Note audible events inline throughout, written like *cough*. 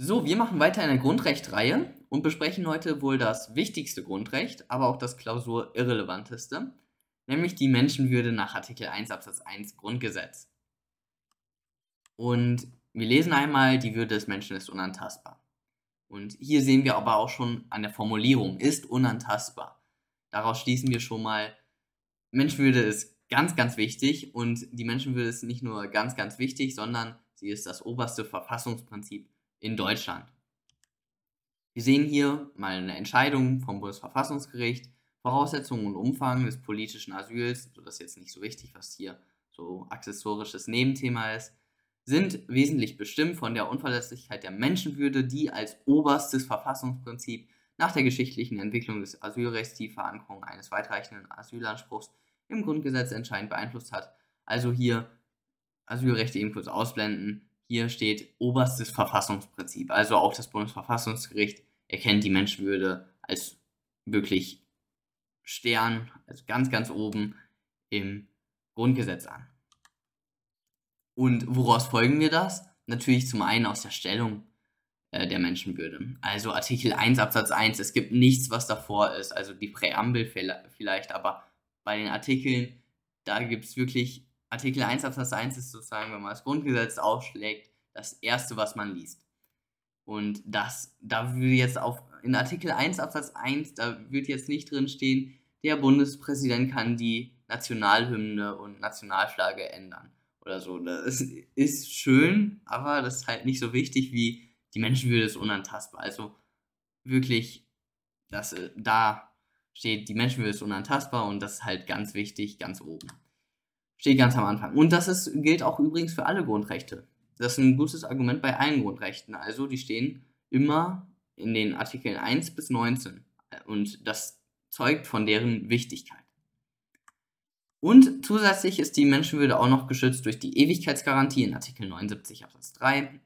So, wir machen weiter in der Grundrechtreihe und besprechen heute wohl das wichtigste Grundrecht, aber auch das klausurirrelevanteste, nämlich die Menschenwürde nach Artikel 1 Absatz 1 Grundgesetz. Und wir lesen einmal, die Würde des Menschen ist unantastbar. Und hier sehen wir aber auch schon an der Formulierung, ist unantastbar. Daraus schließen wir schon mal, Menschenwürde ist ganz, ganz wichtig und die Menschenwürde ist nicht nur ganz, ganz wichtig, sondern sie ist das oberste Verfassungsprinzip in Deutschland. Wir sehen hier mal eine Entscheidung vom Bundesverfassungsgericht, Voraussetzungen und Umfang des politischen Asyls, so das ist jetzt nicht so wichtig, was hier so accessorisches Nebenthema ist, sind wesentlich bestimmt von der Unverletzlichkeit der Menschenwürde, die als oberstes Verfassungsprinzip nach der geschichtlichen Entwicklung des Asylrechts die Verankerung eines weitreichenden Asylanspruchs im Grundgesetz entscheidend beeinflusst hat. Also hier Asylrechte eben kurz ausblenden. Hier steht oberstes Verfassungsprinzip. Also auch das Bundesverfassungsgericht erkennt die Menschenwürde als wirklich Stern, also ganz, ganz oben im Grundgesetz an. Und woraus folgen wir das? Natürlich zum einen aus der Stellung äh, der Menschenwürde. Also Artikel 1 Absatz 1, es gibt nichts, was davor ist, also die Präambel vielleicht, aber bei den Artikeln, da gibt es wirklich, Artikel 1 Absatz 1 ist sozusagen, wenn man das Grundgesetz aufschlägt, das erste, was man liest. Und das, da würde jetzt auf, in Artikel 1 Absatz 1, da wird jetzt nicht drin stehen, der Bundespräsident kann die Nationalhymne und Nationalflagge ändern oder so. Das ist schön, aber das ist halt nicht so wichtig wie die Menschenwürde ist unantastbar. Also wirklich, dass äh, da steht, die Menschenwürde ist unantastbar und das ist halt ganz wichtig, ganz oben. Steht ganz am Anfang. Und das ist, gilt auch übrigens für alle Grundrechte. Das ist ein gutes Argument bei allen Grundrechten. Also die stehen immer in den Artikeln 1 bis 19. Und das zeugt von deren Wichtigkeit. Und zusätzlich ist die Menschenwürde auch noch geschützt durch die Ewigkeitsgarantie in Artikel 79 Absatz 3.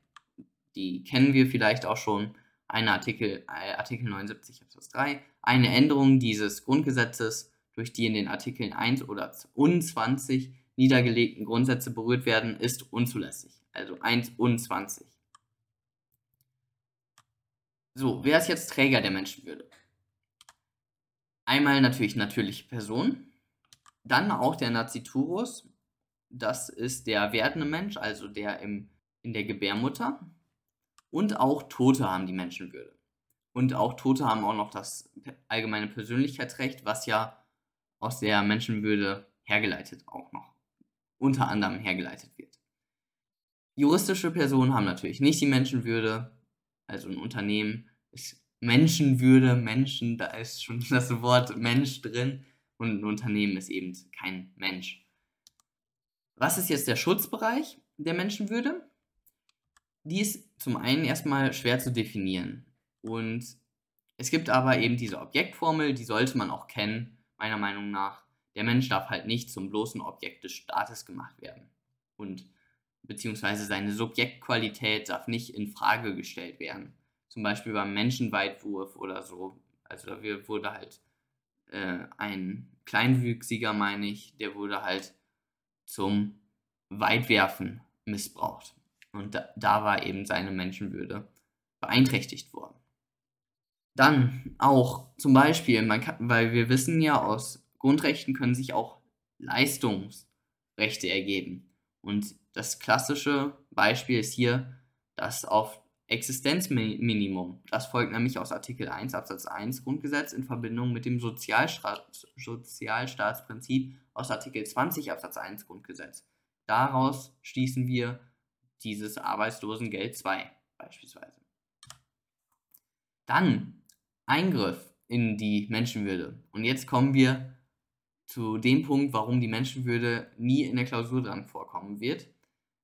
Die kennen wir vielleicht auch schon. Eine Artikel, äh, Artikel 79 Absatz 3. Eine Änderung dieses Grundgesetzes, durch die in den Artikeln 1 oder 20 niedergelegten Grundsätze berührt werden, ist unzulässig. Also 1 und 20. So, wer ist jetzt Träger der Menschenwürde? Einmal natürlich natürliche Personen, dann auch der Naziturus, das ist der werdende Mensch, also der im, in der Gebärmutter. Und auch Tote haben die Menschenwürde. Und auch Tote haben auch noch das allgemeine Persönlichkeitsrecht, was ja aus der Menschenwürde hergeleitet auch noch, unter anderem hergeleitet wird. Juristische Personen haben natürlich nicht die Menschenwürde, also ein Unternehmen ist Menschenwürde, Menschen, da ist schon *laughs* das Wort Mensch drin und ein Unternehmen ist eben kein Mensch. Was ist jetzt der Schutzbereich der Menschenwürde? Die ist zum einen erstmal schwer zu definieren. Und es gibt aber eben diese Objektformel, die sollte man auch kennen, meiner Meinung nach. Der Mensch darf halt nicht zum bloßen Objekt des Staates gemacht werden. Und beziehungsweise seine Subjektqualität darf nicht in Frage gestellt werden. Zum Beispiel beim Menschenweitwurf oder so. Also da wurde halt äh, ein Kleinwüchsiger, meine ich, der wurde halt zum Weitwerfen missbraucht. Und da, da war eben seine Menschenwürde beeinträchtigt worden. Dann auch zum Beispiel, kann, weil wir wissen ja, aus Grundrechten können sich auch Leistungsrechte ergeben. Und das klassische Beispiel ist hier, dass auf Existenzminimum. Das folgt nämlich aus Artikel 1 Absatz 1 Grundgesetz in Verbindung mit dem Sozialstaat, Sozialstaatsprinzip aus Artikel 20 Absatz 1 Grundgesetz. Daraus schließen wir dieses Arbeitslosengeld 2 beispielsweise. Dann Eingriff in die Menschenwürde. Und jetzt kommen wir zu dem Punkt, warum die Menschenwürde nie in der Klausur dran vorkommen wird,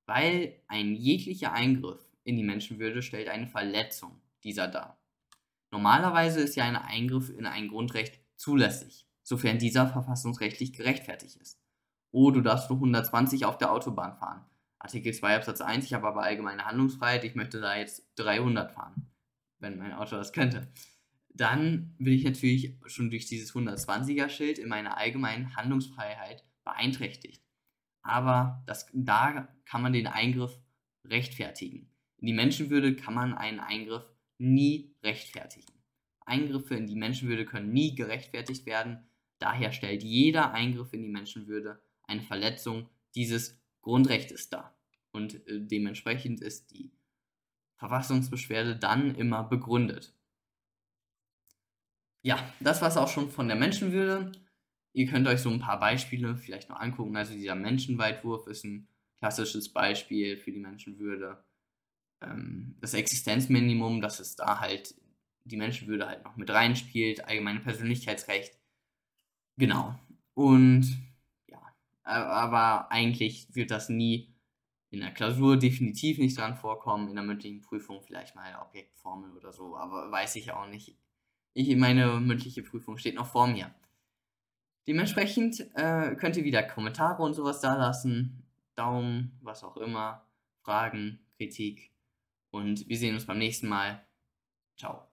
weil ein jeglicher Eingriff in die Menschenwürde stellt eine Verletzung dieser dar. Normalerweise ist ja ein Eingriff in ein Grundrecht zulässig, sofern dieser verfassungsrechtlich gerechtfertigt ist. Oh, du darfst nur 120 auf der Autobahn fahren. Artikel 2 Absatz 1, ich habe aber allgemeine Handlungsfreiheit, ich möchte da jetzt 300 fahren, wenn mein Auto das könnte. Dann bin ich natürlich schon durch dieses 120er Schild in meiner allgemeinen Handlungsfreiheit beeinträchtigt. Aber das, da kann man den Eingriff rechtfertigen. In die Menschenwürde kann man einen Eingriff nie rechtfertigen. Eingriffe in die Menschenwürde können nie gerechtfertigt werden. Daher stellt jeder Eingriff in die Menschenwürde eine Verletzung dieses Grundrechtes dar. Und äh, dementsprechend ist die Verfassungsbeschwerde dann immer begründet. Ja, das war es auch schon von der Menschenwürde. Ihr könnt euch so ein paar Beispiele vielleicht noch angucken. Also dieser Menschenweitwurf ist ein klassisches Beispiel für die Menschenwürde. Ähm, das Existenzminimum, dass es da halt die Menschenwürde halt noch mit reinspielt, allgemeine Persönlichkeitsrecht. Genau. Und ja, aber eigentlich wird das nie in der Klausur definitiv nicht dran vorkommen, in der mündlichen Prüfung vielleicht mal Objektformel oder so, aber weiß ich auch nicht. Ich, meine mündliche Prüfung steht noch vor mir. Dementsprechend äh, könnt ihr wieder Kommentare und sowas da lassen, Daumen, was auch immer, Fragen, Kritik und wir sehen uns beim nächsten Mal. Ciao.